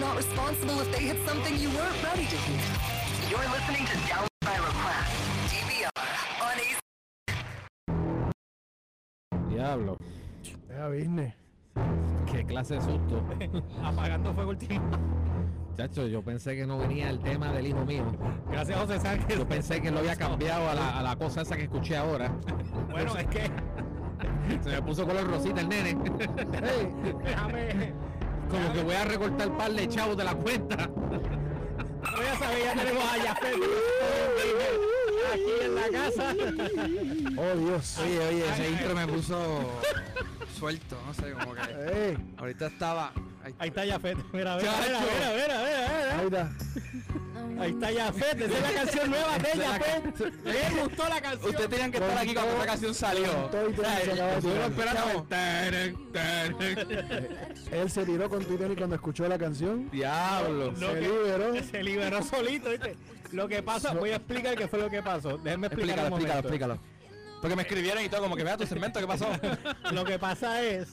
Not responsible if they hit something you weren't ready to hear. You're listening to Down by Request, DVR, on AC. Diablo. Qué clase de susto. Apagando fuego último. Chacho, yo pensé que no venía el tema del hijo mío. Gracias, José Sánchez. Yo pensé que lo había cambiado a la, a la cosa esa que escuché ahora. Bueno, es que Se me puso color rosita el nene. Hey, déjame. Como que voy a recortar un par de chavos de la cuenta. No, ya sabes, ya tenemos a Jafet aquí en la casa. oh Dios. Oye, oye, Ay, ese ay. intro me puso suelto, no sé, como que ahorita estaba. ahí Ahí está Jafet. Mira, mira, mira, mira, mira, mira, ahí está. Ahí está Jafet. Esa es la canción nueva de Jafet. Me gustó la canción. Ustedes tenían que estar aquí cuando esta canción salió. Todo y todo Ay, se acaba de nosotros tirar. esperamos. Él se tiró con Twitter y cuando escuchó la canción. Diablo. Lo se que- liberó. Se liberó solito, ¿viste? Lo que pasa, voy a explicar qué fue lo que pasó. Déjenme explicar Explícalo, explícalo, explícalo. Porque me escribieron y todo, como que vea tu segmento, ¿qué pasó? Lo que pasa es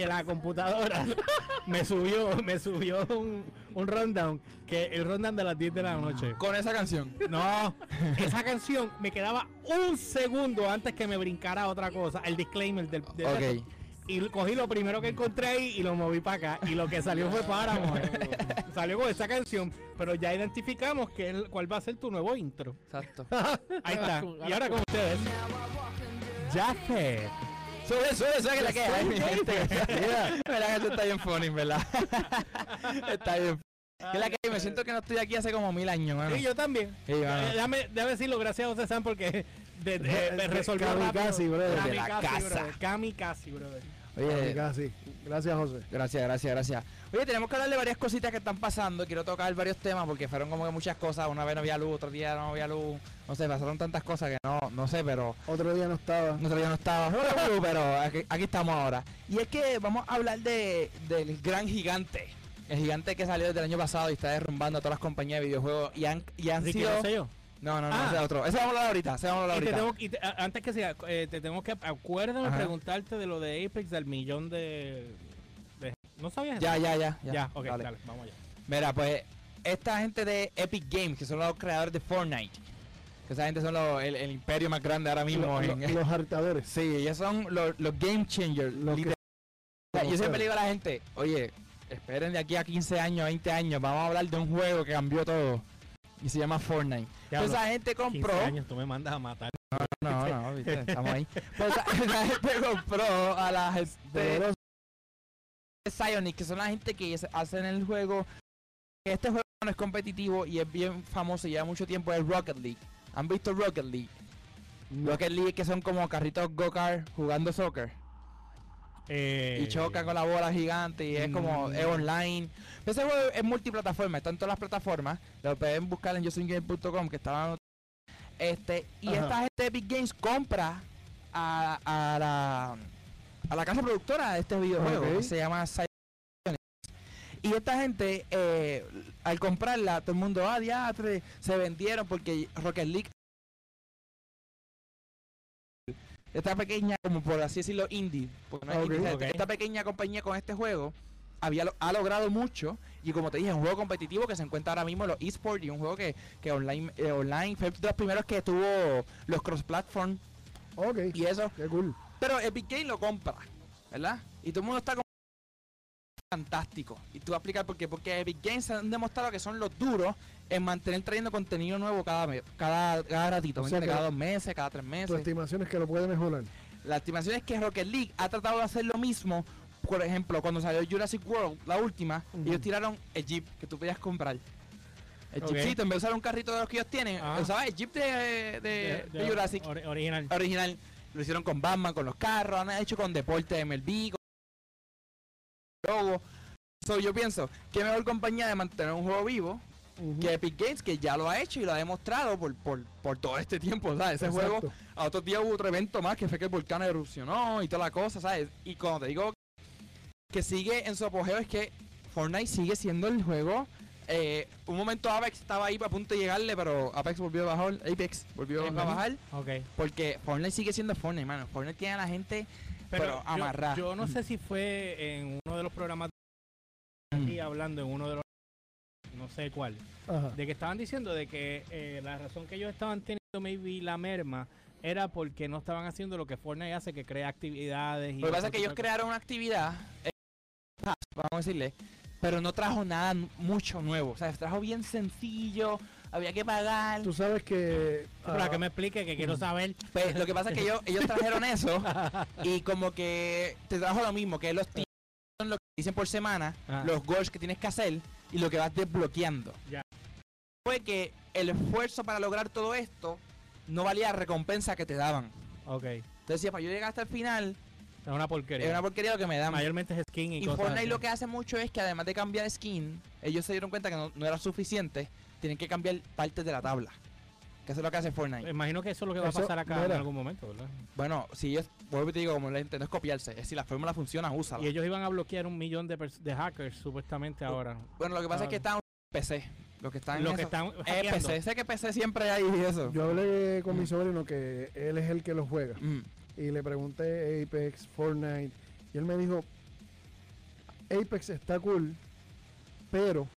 que la computadora me subió, me subió un, un rundown, que el rundown de las 10 de la noche. Con esa canción. No, esa canción me quedaba un segundo antes que me brincara otra cosa, el disclaimer del, del Ok. texto. Y cogí lo primero que encontré ahí y lo moví para acá. Y lo que salió fue Paramore. salió con esa canción. Pero ya identificamos que el- cuál va a ser tu nuevo intro. Exacto. Ahí está. Y ahora con ustedes. Jafet. Sube, sube, sube que la que hay, mi gente. Mira. Verdad que esto está bien funny, ¿verdad? está bien. Que la que hay, me siento que no estoy aquí hace como mil años, mano. Y yo también. Sí, mano. Eh, déjame, déjame decirlo, gracias a José San porque de, de- de resolvió Kamikaze, rápido. brother. De la casa. brother. Kamikaze, brother. Oye, Casi. Gracias, José. Gracias, gracias, gracias. Oye, tenemos que hablar de varias cositas que están pasando. Quiero tocar varios temas porque fueron como que muchas cosas. Una vez no había luz, otro día no había luz. No sé, pasaron tantas cosas que no, no sé, pero Otro día no estaba. otro día no estaba. pero aquí, aquí estamos ahora. Y es que vamos a hablar de, del gran gigante. El gigante que salió desde el año pasado y está derrumbando a todas las compañías de videojuegos. Y han, y han Ricky sido. Rosselló. No, no, no, Ah. ese es otro. Ese vamos a hablar ahorita. Ese vamos a hablar Y te ahorita. tengo, y te- a- antes que sea, eh, te tengo que acuérdame Ajá. preguntarte de lo de Apex del millón de, de- ¿No sabías? Ya, ya, ya. Ya, Ya, ok, dale. dale, vamos allá. Mira, pues esta gente de Epic Games, que son los creadores de Fortnite, que esa gente son los- el, el imperio más grande ahora mismo. Lo- en- lo- los hartadores. sí, ellos son los, los game changers. Los que-. Yo siempre le digo a la gente, oye, esperen de aquí a 15 años, 20 años, vamos a hablar de un juego que cambió todo. Y se llama Fortnite. Ya, Pues gente 15 compró. años, tú me mandas a matar. No, no, viste, estamos ahí. Pues gente compró a la gente de Psyonix, que son la gente que hacen el juego. Este juego no es competitivo y es bien famoso y lleva mucho tiempo, es Rocket League. ¿Han visto Rocket League? No. Rocket League que son como carritos go-kart jugando soccer. Eh, Y chocan con la bola gigante y es como, mm. es online. Ese juego es multiplataforma, está en todas las plataformas. Lo pueden buscar en yosinggame.com que estaba Este, y Ajá. esta gente de Epic Games compra a, a la a la casa productora de este videojuego que se llama. Y esta gente, eh, al comprarla, todo el mundo, ah, diatre, se vendieron porque Rocket League esta pequeña, como por así decirlo, indie, porque no es indie, esta pequeña compañía con este juego había ha logrado mucho y como te dije, es un juego competitivo que se encuentra ahora mismo en los esports y un juego que, que online, eh, online fue de los primeros que tuvo los cross-platform Ok. y eso. Qué cool. Pero Epic Games lo compra, ¿verdad? Y todo el mundo está fantástico. Y tú vas a explicar por qué. Porque Epic Games han demostrado que son los duros en mantener trayendo contenido nuevo cada cada, cada ratito, O cada dos meses, cada tres Tu meses. estimación es que lo puede mejorar. La estimación es que Rocket League ha tratado de hacer lo mismo. Por ejemplo, cuando salió Jurassic World, la última, Ujú. ellos tiraron el Jeep que tú podías comprar. El Ok. Jeepcito, en vez de usar un carrito de los que ellos tienen, Ajá. usaba el Jeep de, de- de Jurassic ori- original. original. Lo hicieron con Batman, con los carros, han hecho con deporte de MLB, con logo. So, yo pienso, qué mejor compañía de mantener un juego vivo que Epic Games, que ya lo ha hecho y lo ha demostrado por, por, por todo este tiempo, ¿sabes? Ese Exacto. juego, a otros días hubo otro evento más que fue que el volcán erupcionó y toda la cosa, ¿sabes? Y cuando te digo que sigue en su apogeo es que Fortnite sigue siendo el juego. eh, un momento Apex estaba ahí a punto de llegarle, pero Apex volvió a bajar. Apex volvió a bajar. Porque Fortnite sigue siendo Fortnite, mano. Fortnite tiene a la gente Pero, amarrar. Yo, no sé si fue en uno de los programas Mm. aquí hablando en uno de los sé cuál, Ajá. de que estaban diciendo de que eh, la razón que ellos estaban teniendo maybe la merma era porque no estaban haciendo lo que Fortnite hace, que crea actividades. Y Lo que pasa es que ellos crearon una actividad, eh, vamos a decirle, pero no trajo nada mucho nuevo. O sea, trajo bien sencillo, había que pagar. Tú sabes que. cosas. Para ah, que me explique, que quiero saber. Pues lo que pasa es que ellos, ellos trajeron eso y como que te trajo lo mismo, que los son lo que dicen por semana, Ah. los goals que tienes que hacer y lo que vas desbloqueando. Ya. Fue que el esfuerzo para lograr todo esto no valía la recompensa que te daban. Ok, es Entonces decía, para yo llegar hasta el final, una porquería. es una porquería lo que me dan. Mayormente es skin y, Y cosas Fortnite así. lo que hace mucho es que además de cambiar skin, ellos se dieron cuenta que no, no era suficiente, tienen que cambiar partes de la tabla. Que eso es lo que hace Fortnite. Imagino que eso es lo que va a pasar acá en algún momento, ¿verdad? Bueno, si ellos, vuelvo y te digo, como la gente no es copiarse, es si la fórmula funciona, úsala. Y ellos iban a bloquear un millón de, de hackers supuestamente ahora. Bueno, lo que pasa es que están en PC. Lo que están Los en que eso- están es hackeando. PC. Sé que PC siempre hay eso. Yo hablé con mi Mm. sobrino que él es el que lo juega. Mm. Y le pregunté Apex, Fortnite. Y él me dijo: Apex está cool, pero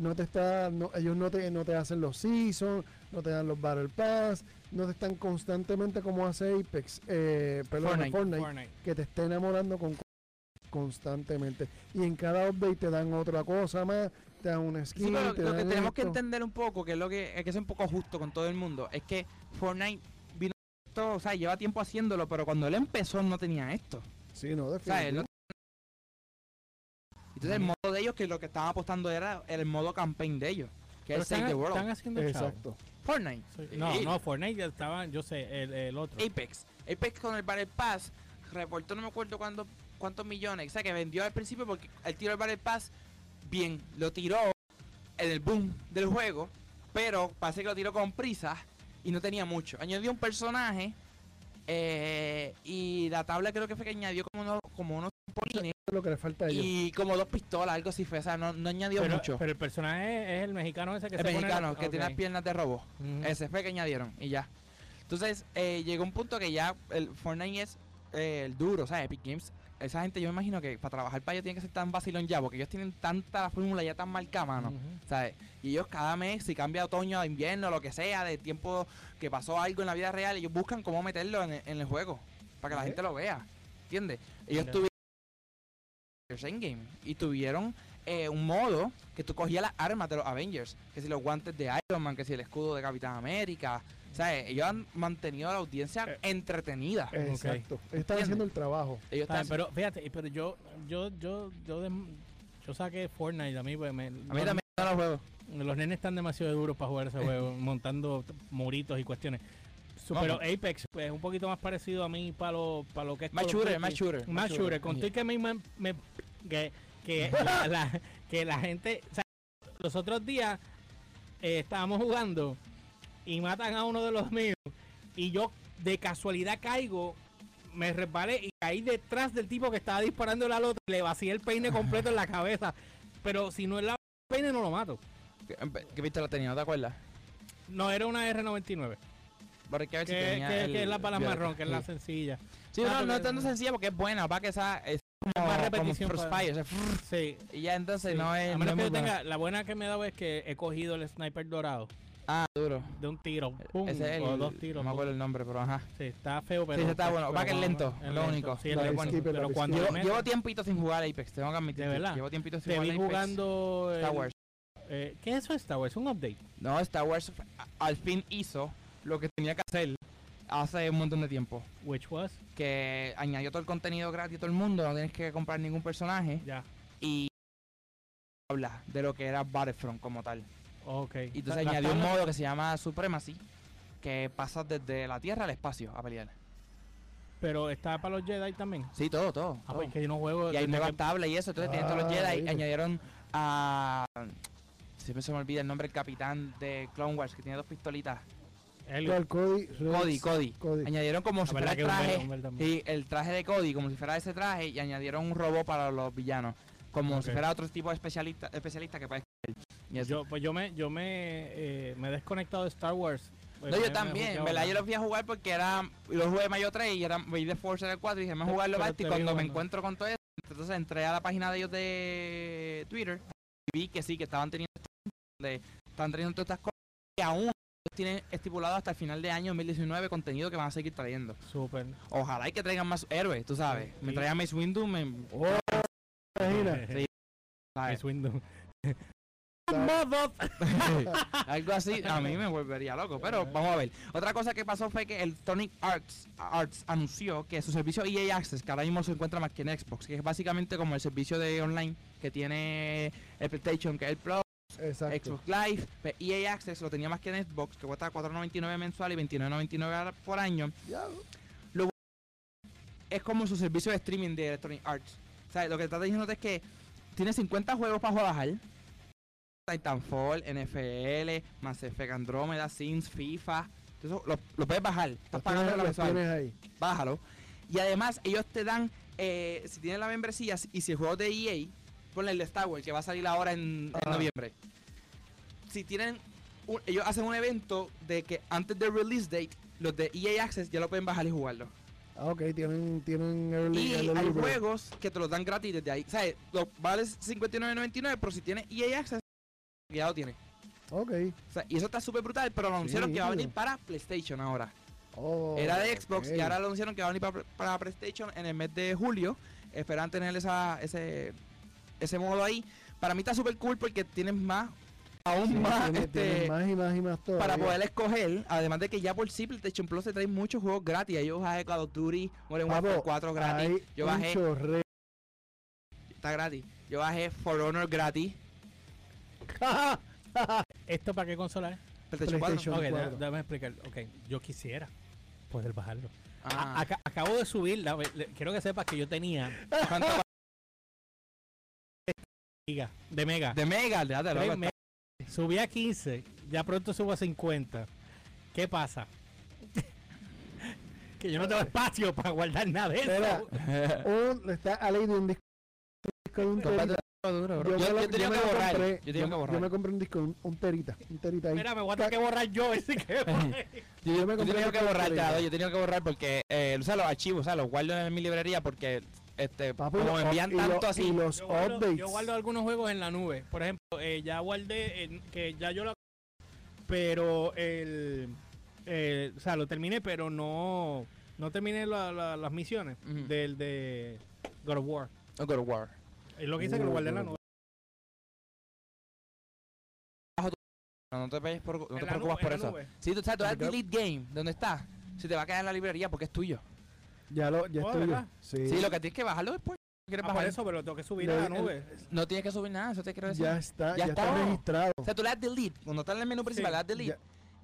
no te está, no, ellos no te, no te hacen los seasons, no te dan los Battle Pass, no te están constantemente como hace Apex, eh, perdón, Fortnite. Fortnite, Fortnite. que te esté enamorando con constantemente. Y en cada update te dan otra cosa más, te dan una skin. Sí, pero te lo que tenemos que entender un poco, que es lo que es que es un poco justo con todo el mundo, es que Fortnite vino esto, o sea, lleva tiempo haciéndolo, pero cuando él empezó no tenía esto. Sí, no, O sea, no- definitivamente. Entonces el modo de ellos que lo que estaban apostando era el modo campaign de ellos, que Pero es Save están, the World. están haciendo chavo. Exacto. Fortnite. Sí. No, Y- no, Fortnite ya estaba, yo sé, el, el otro. Apex. Apex con el Battle Pass reportó no me acuerdo cuánto, cuántos millones. O sea, que vendió al principio porque el tiro del Battle Pass, bien, lo tiró en el boom del juego, pero parece que lo tiró con prisa y no tenía mucho. Añadió un personaje eh, y la tabla creo que fue que añadió como unos, como polines Es lo que le falta a ellos. y como dos pistolas, algo así fue. O sea, no, no añadió pero, mucho. pero el personaje es el mexicano ese que el se mexicano, la- que tiene las piernas de robo. Ujú. Ese fue que añadieron y ya. Entonces, eh, llegó un punto que ya el Fortnite es eh, el duro, o sea, Epic Games. Esa gente, yo me imagino que para trabajar para ellos tiene que ser tan vacilón ya, porque ellos tienen tanta fórmula ya tan marcada, mano. ¿sabes? Y ellos cada mes, si cambia otoño a invierno, lo que sea, de tiempo que pasó algo en la vida real, ellos buscan cómo meterlo en, el- en el juego, para que la gente lo vea. ¿Entiendes? Ellos tuvieron Endgame y tuvieron eh, un modo que tú cogías las armas de los Avengers, que si los guantes de Iron Man, que si el escudo de Capitán América. ¿Sabes? Ellos han mantenido a la audiencia Eh. entretenida. Exacto. Están ¿Entiendes? haciendo el trabajo. Ellos bien, están- pero fíjate, pero yo, yo, yo, yo, yo saqué Fortnite a mí, pues me, a mí también los juegos. los nenes están demasiado duros para jugar ese juego, montando muritos y cuestiones. Pero. Apex pues, es un poquito más parecido a mí para lo, para lo que es Más Duty. más shooter. Más shooter. Con todo y que me, me- me- que, que, la, la- que la gente, o sea, los otros días eh, estábamos jugando y matan a uno de los míos y yo de casualidad caigo, me resbalé y caí detrás del tipo que estaba disparando al otro y le vacié el peine completo en la cabeza. Pero si no es la peine no lo mato. ¿Qué, qué pistola tenía? ¿No te acuerdas? No, era una R99. Porque que ver si Que, tenía que- el que es la violeta. marrón, que es la sencilla. Sí, Ah, no, no es tanto sencilla porque es buena, para que esa es como, más como repetición para- Frostfire, o sea, frrr, Sí. y ya entonces sí. no es, a no menos es que yo tenga, la buena que me he dado es que he cogido el sniper dorado Ah, duro. de un tiro. Pum, Ese es o el, dos tiros. no me acuerdo el nombre, pero ajá. Sí, está feo, pero. sí, está bueno. Va que es lento, es lo único. Sí, lento, Peacekeeper, pero cuando Llevo, tiempito sin jugar Apex, tengo que admitir. ¿De verdad? Llevo tiempito sin te jugar vi Apex. jugando. Star Wars. eh, ¿Qué es eso Star Wars? ¿Un update? No, Star Wars al fin hizo lo que tenía que hacer hace un montón de tiempo. Which was? Que añadió todo el contenido gratis a todo el mundo, no tienes que comprar ningún personaje. Ya. Y habla de lo que era Battlefront como tal. Ok. Y entonces La- añadió un modo que se llama Supremacy, que pasa desde la Tierra al espacio a pelear. Pero está para los Jedi también. Sí, todo, todo. Ah, todo. pues que yo no juego. Y hay nuevas que- tablas y eso, entonces tienen todos los Ah, Jedi. ¿viste? Añadieron a... Siempre se me olvida el nombre del capitán de Clone Wars, que tiene dos pistolitas. ¿Cuál? Cody. Cody, Cody. Cody. Añadieron como si fuera el traje... ver también. Sí, el traje de Cody, como si fuera ese traje, y añadieron un robot para los villanos. Como si fuera otro tipo de especialista, especialista que eso. Yo, pues yo me, yo me, eh, me he desconectado de Star Wars. Pues No, me- yo me también, en verdad yo los fui a jugar porque era, los jugué Mayo 3 y era Way the Force era el 4 y dije, a Pero- jugarlo pero basta", y vi cuando me encuentro con todo eso, entonces entré a la página de ellos de Twitter y vi que sí, que estaban teniendo donde están trayendo todas estas cosas y aún tienen estipulado hasta el final de año 2019 contenido que van a seguir trayendo. Súper. Ojalá y que traigan más héroes, tú sabes. Me traigan Mace Windu, me... Imagina. Sí. Mace Windu. Algo así, a mí me volvería loco. Pero vamos a ver. Otra cosa que pasó fue que el Tonic Arts, Arts anunció que su servicio EA Access, que ahora mismo se encuentra más que en Xbox, que es básicamente como el servicio de online que tiene el PlayStation, que es el Pro, Exacto. Xbox Live, EA Access lo tenía más que en Xbox, que cuesta 4.99 mensual y 29.99 por año. Ya, Es como su servicio de streaming de Electronic Arts. O sea, lo que está diciendo es que tiene 50 juegos para bajar. Titanfall, NFL, Mass Effect Andromeda, Sims, FIFA. Eso lo, lo puedes bajar. Estás pagando la mensual. ahí. Bájalo. Y además, ellos te dan, eh, si tienes la membresía y si el juego de EA, ponle el de Star Wars que va a salir ahora en, en noviembre. Si tienen, un- ellos hacen un evento de que antes del release date, los de EA Access ya lo pueden bajar y jugarlo. Ah, ok, tienen, tienen early, Y early hay juegos que te los dan gratis desde ahí. ¿Sabes? Lo vale 59.99, pero si tienes EA Access, ya lo tienes. Ok. O sea, y eso está súper brutal, pero lo anunciaron que va a venir para PlayStation ahora. Oh, Era de Xbox y ahora lo anunciaron que va a venir para, para PlayStation en el mes de julio. Esperan tener esa, ese, ese modo ahí. Para mí está súper cool porque tienes más, aún Sí, más, tiene- este, tiene más y más y más para poder escoger. Además de que ya por sí PlayStation Plus te trae muchos juegos gratis. Yo bajé Call of Duty, Modern Warfare 4 gratis. Yo bajé, está gratis. Yo bajé For Honor gratis. ¿Esto para qué consola es? PlayStation 4. PlayStation. Ok, cuatro. da- déjame explicar. Ok, yo quisiera poder bajarlo. Ah, A- acabo de subir, la- le- quiero que sepas que yo tenía ¿cuánto giga de mega. De Mega, megas. Subí a 15, ya pronto subo a 50. ¿Qué pasa? que yo no tengo espacio para guardar nada de eso. Un, está a ley de un disco de un terita. Yo, Yo, yo tenía yo que borrar. yo tenía que yo- borrar. yo me compré un disco, un, un terita, un terita ahí. Mira, me voy a tener que borrar yo ese que Yo, yo me Yo compré tenía un que borrar, yo tenía que borrar porque, eh, o sea, los archivos, o sea, los guardo en mi librería porque, este, Papi, como los- envían y lo- tanto y así. los Yo guardo, updates. yo guardo algunos juegos en la nube. Por ejemplo, eh, ya guardé, que ya yo lo... Pero el... eh, o sea, lo terminé, pero no... No terminé la- la- las misiones del de God of War. No, God of War. Es lo que hice que lo guardé en la nube. No, no te, vayas por, no te nube, por eso. Si tú sabes, tú das delete game, ¿dónde está? Si te va a quedar en la librería porque es tuyo. Ya lo, ya Oh, estoy. Sí. Sí, lo que tienes que bajarlo después. ¿Quieres Ah, por bajar? eso, pero lo tengo que subir Le- a la el- nube. No tienes que subir nada, eso te quiero decir. ya está, Ya ya, está. está registrado. O sea, tú le das delete. Cuando estás en el menú principal, Sí. le das delete.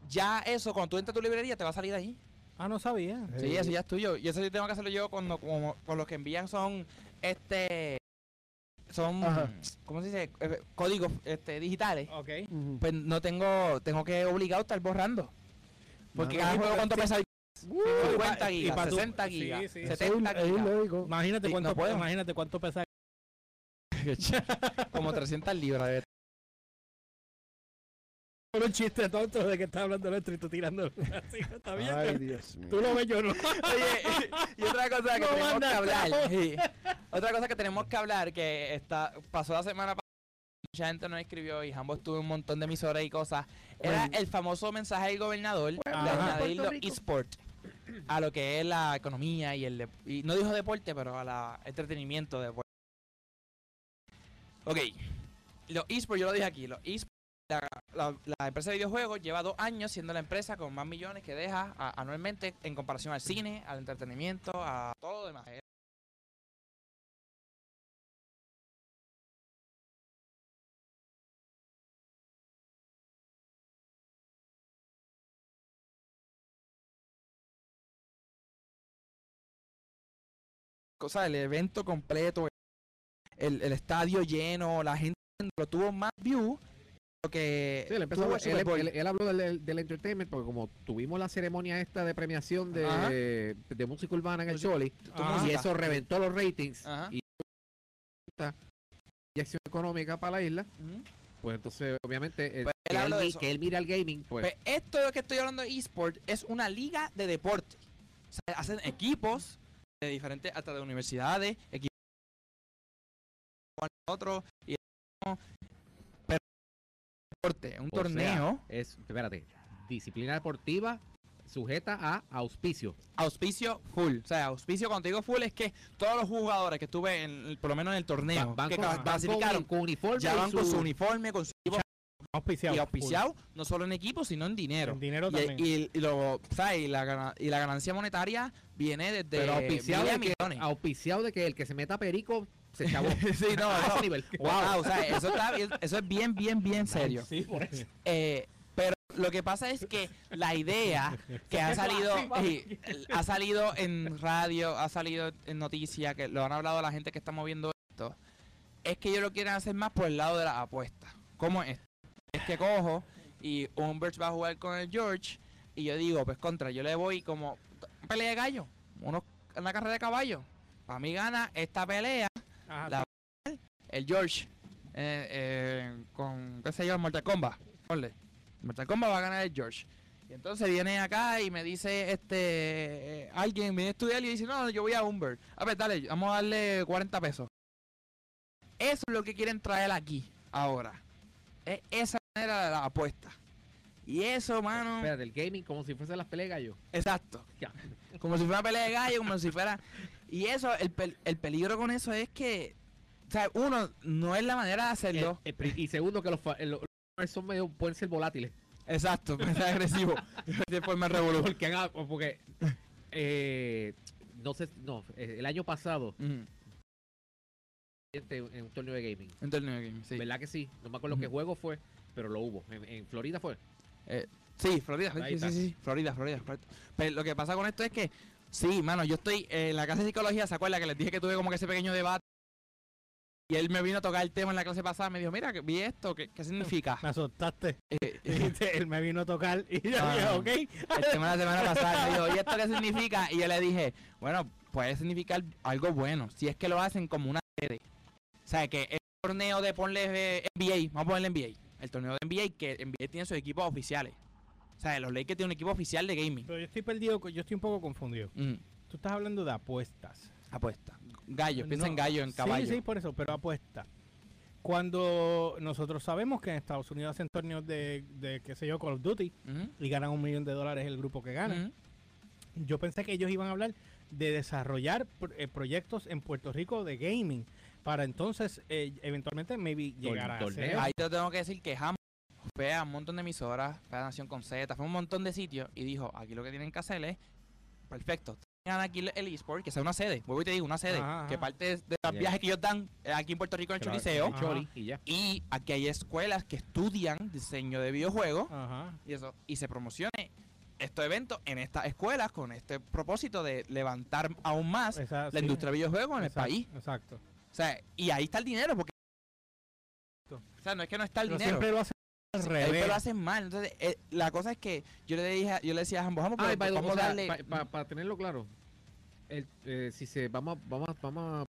Ya. eso, cuando tú entras a tu librería, te va a salir ahí. Ah, no sabía. Sí, eso ya es tuyo. Y eso sí tengo que hacerlo yo cuando, como, con los que envían son, este, son, Ajá. ¿cómo se dice? Eh, Códigos este, digitales. Ok. Ujú. Pues no tengo, tengo que obligado a estar borrando. Porque cada sí, juego cuánto sí. pesa Uh, 50 y gigas, tu- 60 sí, gigas, sí. es 70 es gigas. Imagínate Sí, cuánto, no imagínate cuánto pesa. Como 300 libras. de- un chiste tonto de que está hablando nuestro y tú tirando. Así, está bien. Ay, Dios mío. Tú lo ves, yo no. Oye, y otra cosa que No tenemos que hablar. sí. Otra cosa que tenemos que hablar que está pasó la semana pasada. Mucha gente nos escribió y ambos tuve un montón de emisoras y cosas. Era Bueno. el famoso mensaje del gobernador de Ajá. añadir los eSport a lo que es la economía y el y no dijo deporte, pero a la entretenimiento de deporte. Ok, los eSports, yo lo dije aquí, los eSports, la, la- empresa de videojuegos lleva dos años siendo la empresa con más millones que deja anualmente en comparación al cine, al entretenimiento, a todo lo demás. Cosa, el evento completo, el, el estadio lleno, la gente lo tuvo más view lo que Sí, él, empezó, él, habló del, del entertainment porque como tuvimos la ceremonia esta de premiación de, de música urbana en el Choli Ah. y eso reventó los ratings Ajá. y y acción económica para la isla, pues entonces obviamente el- Pues que, él, que mira el gaming, pues Pues esto de lo que estoy hablando de eSport es una liga de deporte. O sea, hacen equipos de diferentes, hasta de universidades, equipos otros, y pero deporte, un O sea, torneo, es, espérate, disciplina deportiva sujeta a auspicio. auspicio full. O sea, auspicio cuando te digo full es que todos los jugadores que estuve, en, por lo menos en el torneo, Van- van que con- ca- van con, clasificaron, con uniforme ya van con su- su uniforme, con su equipo Auspiciado. y auspiciado, no solo en equipo, sino en dinero. En dinero Y, también. y- y lo, ¿sabes? y, la, gana- y la ganancia monetaria viene desde pero auspiciado de, que, millones. auspiciado de que el que se meta perico se chavó. sí, no, a no. ese nivel. Wow, o sea, eso, está bien- eso es bien, bien, bien serio. Sí, por eso. Eh, pero lo que pasa es que la idea que ha salido ha salido en radio, ha salido en noticias, que lo han hablado la gente que está moviendo esto, es que ellos lo quieren hacer más por el lado de la apuesta. ¿Cómo es? Es que cojo y Humbert va a jugar con el George y yo digo, pues contra, yo le voy como pelea de gallo, uno, una carrera de caballo. Para mí gana esta pelea Ajá, La- el George eh, eh, con, qué sé yo, Mortal Kombat. Mortal Kombat va a ganar el George. Y entonces viene acá y me dice, este, eh, alguien viene a estudiar y dice, no, yo voy a Humbert. A ver, dale, vamos a darle 40 pesos. Eso es lo que quieren traer aquí, ahora. Es esa de la apuesta. Y eso, mano, Espérate, el gaming como si fuese las peleas de gallo. exacto. Ya. Como si fuera pelea de gallo, como si fuera... Y eso, el, pel- el peligro con eso es que, o sea, uno, no es la manera de hacerlo. Eh, eh, y segundo, que los, eh, los los son medio, pueden ser volátiles. Exacto, es agresivo. Después me revolú. Porque, haga- porque eh, no sé, no, el año pasado, en un torneo de gaming, En torneo de game, sí. ¿verdad que sí? No me acuerdo qué Ujú. juego fue, pero lo hubo. En, en Florida fue. Sí, Florida, sí, sí, sí, Florida, Florida. Pero lo que pasa con esto es que, sí, mano, yo estoy eh, en la clase de psicología, ¿se acuerda que les dije que tuve como que ese pequeño debate? Y él me vino a tocar el tema en la clase pasada, me dijo, mira, que vi esto, ¿qué, qué significa? Me asustaste. Eh, eh, Él me vino a tocar y yo Ah. dije, ok. el tema de la semana pasada me dijo, ¿y esto qué significa? Y yo le dije, bueno, puede significar algo bueno, si es que lo hacen como una sede. O sea, que el torneo de ponle eh, NBA, vamos a ponerle NBA, el torneo de NBA, que NBA tiene sus equipos oficiales. O sea, los Lakers tienen un equipo oficial de gaming. Pero yo estoy perdido, yo estoy un poco confundido. Mm, Tú estás hablando de apuestas. apuesta. Gallo, piensa No, en gallo, en caballo. Sí, sí, por eso, pero apuesta. Cuando nosotros sabemos que en Estados Unidos hacen torneos de, de qué sé yo, Call of Duty y ganan un millón de dólares el grupo que gana. Yo pensé que ellos iban a hablar de desarrollar pro- eh, proyectos en Puerto Rico de gaming para entonces eh, eventualmente maybe llegar a hacer- Ahí te tengo que decir que Ham fue a un montón de emisoras, fue a Nación con Z, fue a un montón de sitios y dijo, aquí lo que tienen que hacer es, perfecto, tengan aquí el- eSport, que sea una sede, vuelvo y te digo, una sede, Ajá, ajá. que parte de los viajes que ellos dan eh, aquí en Puerto Rico en el Choliseo, Choli, y ya. y aquí hay escuelas que estudian diseño de videojuegos Ajá. y eso, y se promocione estos eventos en estas escuelas con este propósito de levantar aún más Esa- la sí. industria de videojuegos en el país. Exacto. O sea, y ahí está el dinero, porque... O sea, no es que no está el Pero dinero. siempre lo hacen al revés. Pero lo hacen mal. Entonces, eh, la cosa es que yo le dije, yo le decía a ambos, vamos, the way, vamos o a sea, darle. pa- pa- para tenerlo claro, el, eh, si se vamos, vamos, vamos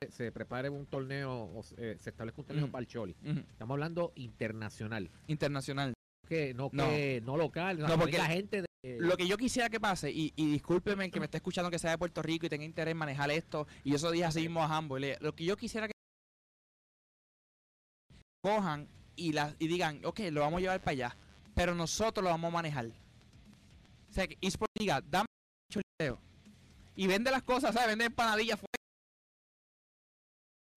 a se- prepare un torneo, o se, eh, se establezca un torneo Ujú. para el Choli. Ujú, Estamos hablando internacional, Internacional. que no No. que no local, No, porque la gente de, Lo que yo quisiera que pase, y, y discúlpeme el que me esté escuchando que sea de Puerto Rico y tenga interés en manejar esto, y eso dije así mismo a Hambo, le- lo que yo quisiera que cojan y, la, y digan, ok, lo vamos a llevar para allá, pero nosotros lo vamos a manejar. O sea, que eSport diga, dame el. Y vende las cosas, ¿sabes? Vende empanadillas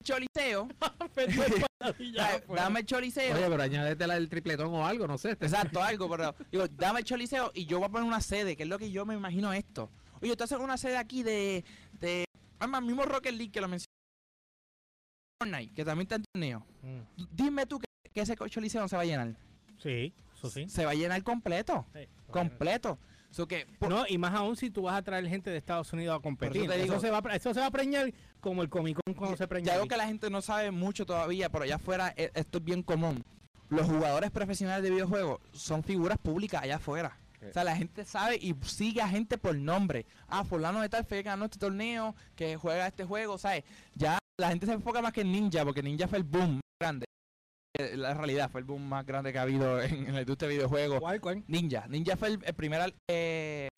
fuera. Choliseo, ¿sabes? dame el choliseo. Oye, pero añádetela el tripletón o algo, no sé. este- Exacto, algo, pero digo, dame el choliseo y yo voy a poner una sede, que es lo que yo me imagino esto. Oye, tú haces una sede aquí de, de, además, mismo Rocket League que lo mencioné. Fortnite, que también está en torneo. Mm, Dime tú que, que ese choliseo no se va a llenar. Sí, eso sí. Se va a llenar completo, Sí. completo. So que, por- No, y más aún si tú vas a traer gente de Estados Unidos a competir. te Eso, se va, eso se va a preñar como el Comic Con cuando se preña. ya algo que la gente no sabe mucho todavía, pero allá afuera eh, esto es bien común. Los jugadores profesionales de videojuegos son figuras públicas allá afuera. Sí. O sea, la gente sabe y sigue a gente por nombre. Ah, fulano de tal fue que ganó este torneo, que juega este juego, ¿sabes? Ya la gente se enfoca más que en Ninja, porque Ninja fue el boom más grande. Eh, La realidad fue el boom más grande que ha habido en, en la industria de videojuegos. ¿Cuál, cuál? Ninja. Ninja fue el, el primer eh,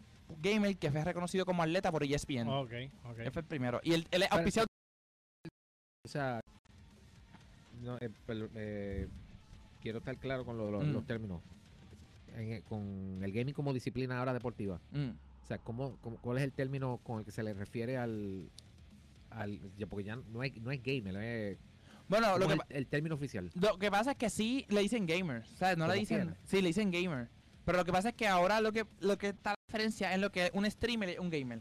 gamer que fue reconocido como atleta por ESPN. Ok, ok. Él fue el primero. Y él, él es auspiciado O sea, no, eh, pero, eh, quiero estar claro con lo- lo- Mm. los términos. En con el gaming como disciplina ahora deportiva. Mm. O sea, ¿cómo, cómo- cuál es el término con el que se le refiere al... al ya, porque ya no es, no es gamer, es Bueno, lo ¿cómo que, el, el término oficial. lo que pasa es que sí le dicen gamer. O sea, no le dicen. quiera. Sí, le dicen gamer. Pero lo que pasa es que ahora lo que, lo que está la diferencia es lo que un streamer es un gamer.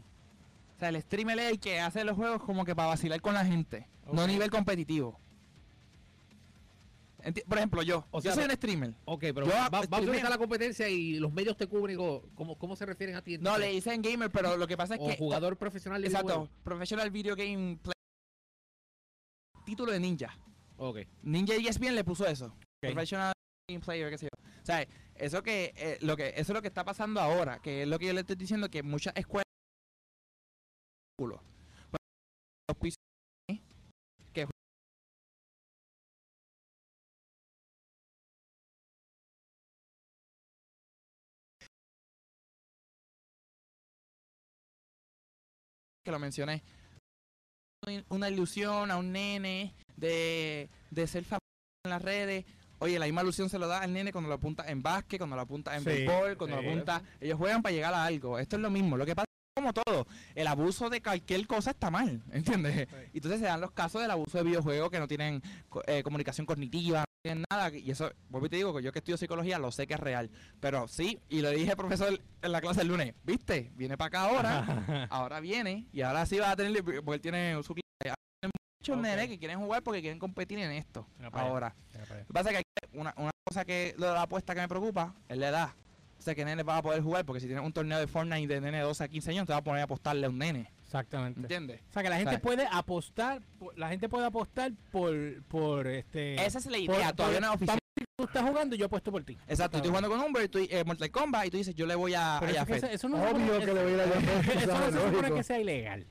O sea, el streamer es el que hace los juegos como que para vacilar con la gente. No a nivel competitivo. Enti- Por ejemplo, yo. O yo sea, soy un streamer. Ok, pero Yo va, va a la competencia y los medios te cubren. o ¿Cómo, cómo se refieren a ti? No, le dicen gamer, pero lo que pasa es o que. jugador profesional de Exacto. Professional Video Game Play. Título de ninja. Ok. Ninja ESPN le puso eso. Professional Player, qué sé. O sea, eso que, eh, lo que, eso es lo que está pasando ahora, que es lo que yo le estoy diciendo, que muchas escuelas que que lo mencioné una ilusión a un nene de, de ser famoso en las redes. Oye, la misma ilusión se lo da al nene cuando lo apunta en básquet, cuando lo apunta en Sí, béisbol, cuando sí. lo apunta... Ellos juegan para llegar a algo. Esto es lo mismo. Lo que pasa es como todo. El abuso de cualquier cosa está mal, ¿entiendes? Entonces se dan los casos del abuso de videojuegos que no tienen eh, comunicación cognitiva, no tienen nada. Y eso, vuelvo y te digo, que yo que estudio psicología lo sé que es real. Pero sí, y lo dije profesor en la clase el lunes, ¿viste? Viene para acá ahora ahora viene y ahora sí va a tener porque él tiene su clase. Hay muchos Ok. nenes que quieren jugar porque quieren competir en esto ahora lo que pasa es que una, una cosa que lo de la apuesta que me preocupa es la edad o sea que nenes van a poder jugar porque si tienes un torneo de Fortnite de nene de 12 a 15 años te va a poner a apostarle a un nene Exactamente. ¿entiendes? O sea, que la gente ¿Sabes? puede apostar, por- la gente puede apostar por, por este... esa es la por- idea todavía por- no es oficial Tú estás jugando y yo apuesto por ti. exacto estoy jugando con Umber tú, eh, Mortal Kombat y tú dices yo le voy a, Pero a eso, eso no Obvio supone- que le voy a ir a Eso no se supone que sea ilegal.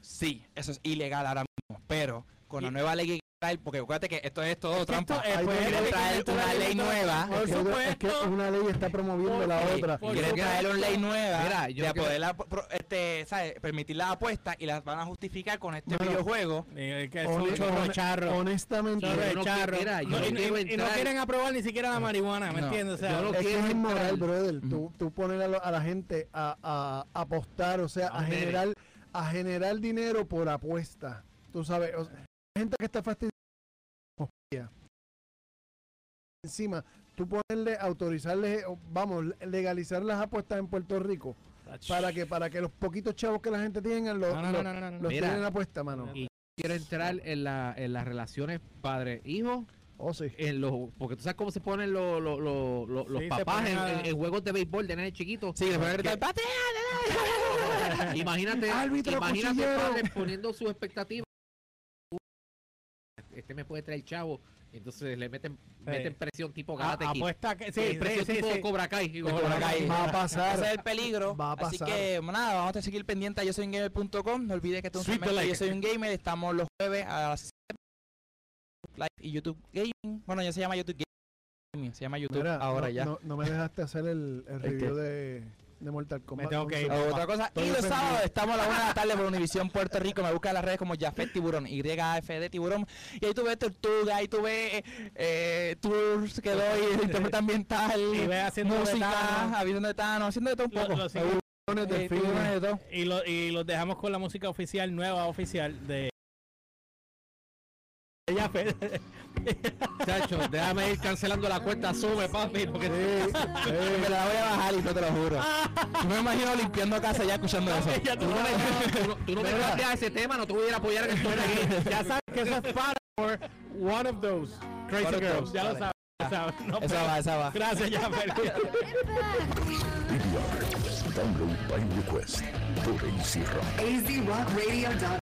sí eso es ilegal ahora mismo pero con la nueva ley que traer porque acuérdate que esto es todo trampa pues, quieren traer una ley nueva. Por Es que, es que supuesto. una ley está promoviendo la otra. Quieren traer una ley nueva Mira, yo de poder la- este, ¿sabes? permitir las apuestas y las van a justificar con este Bueno, videojuego. Que charro. honestamente, Chorro de yo no charro. quiero- mira, yo No, no y, no quieren aprobar ni siquiera la marihuana, ¿me No. entiendes? O sea, Yo no es que quiero es inmoral, entrar- brother. Ujú. Tú, tú poner a, lo- a la gente a, a apostar, o sea, A generar, a generar dinero por apuesta. Tú sabes, o sea, hay gente que está fastidiada. Encima, tú ponerle, autorizarle, o, vamos, legalizar las apuestas en Puerto Rico para que para que los poquitos chavos que la gente tenga los, No, no, no, los, no, no, no. los Mira. tienen en apuesta, mano. Y quiero entrar en, la, en las relaciones padre-hijo. Oh, sí. En los, porque tú sabes cómo se ponen los, los, los, los- los Sí, papás en, a- en- en juegos de béisbol de nene chiquito. Sí. Imagínate, imagínate cuchillero. padre poniendo sus expectativas. Este me puede traer chavo. Entonces le meten, meten presión tipo Karate Kid. apuesta que sí, sí, presión tipo. Cobra Kai. Cobra Kai. Va a pasar. Ese es el peligro. Va a Así pasar. que nada, vamos a seguir pendiente a yo soy un gamer.com. No olvides que esto es un de Yo like. soy un gamer. Estamos los jueves a las 7 live y YouTube Gaming. Bueno, ya se llama YouTube Gaming. Se llama YouTube Mira, ahora no, ya. No, no me dejaste hacer el, el ¿El review de, de Mortal Kombat. tengo que ir. Otra cosa. Estoy Y los sábados estamos a la una de la tarde por Univisión Puerto Rico. Me busca en las redes como Jafet Tiburón, YAFD Tiburón. Y ahí tú ves tortuga, ahí tú ves eh, tours que doy, intérprete ambiental, Y ve haciendo música, haciendo de Thanos, haciendo de todo un poco. lo Me eh, de. Y, lo, y los dejamos con la música oficial, nueva oficial de... Ya, Fe- Chacho, déjame ir cancelando la cuenta Sume, papi. Porque Me la voy a bajar y no te lo juro. Yo me imagino limpiando casa ya escuchando eso. Ya tú tú no tú no- tú no me planteas ese tema, no te voy a ir a apoyar en el aquí. ya sabes que eso es para for one of those crazy One of girls. those, Ya lo vale. sabes. ya sabes. No, Esa pero- va, esa va. Gracias, ya, Download by request por AC Rock. AZRockRadio.com.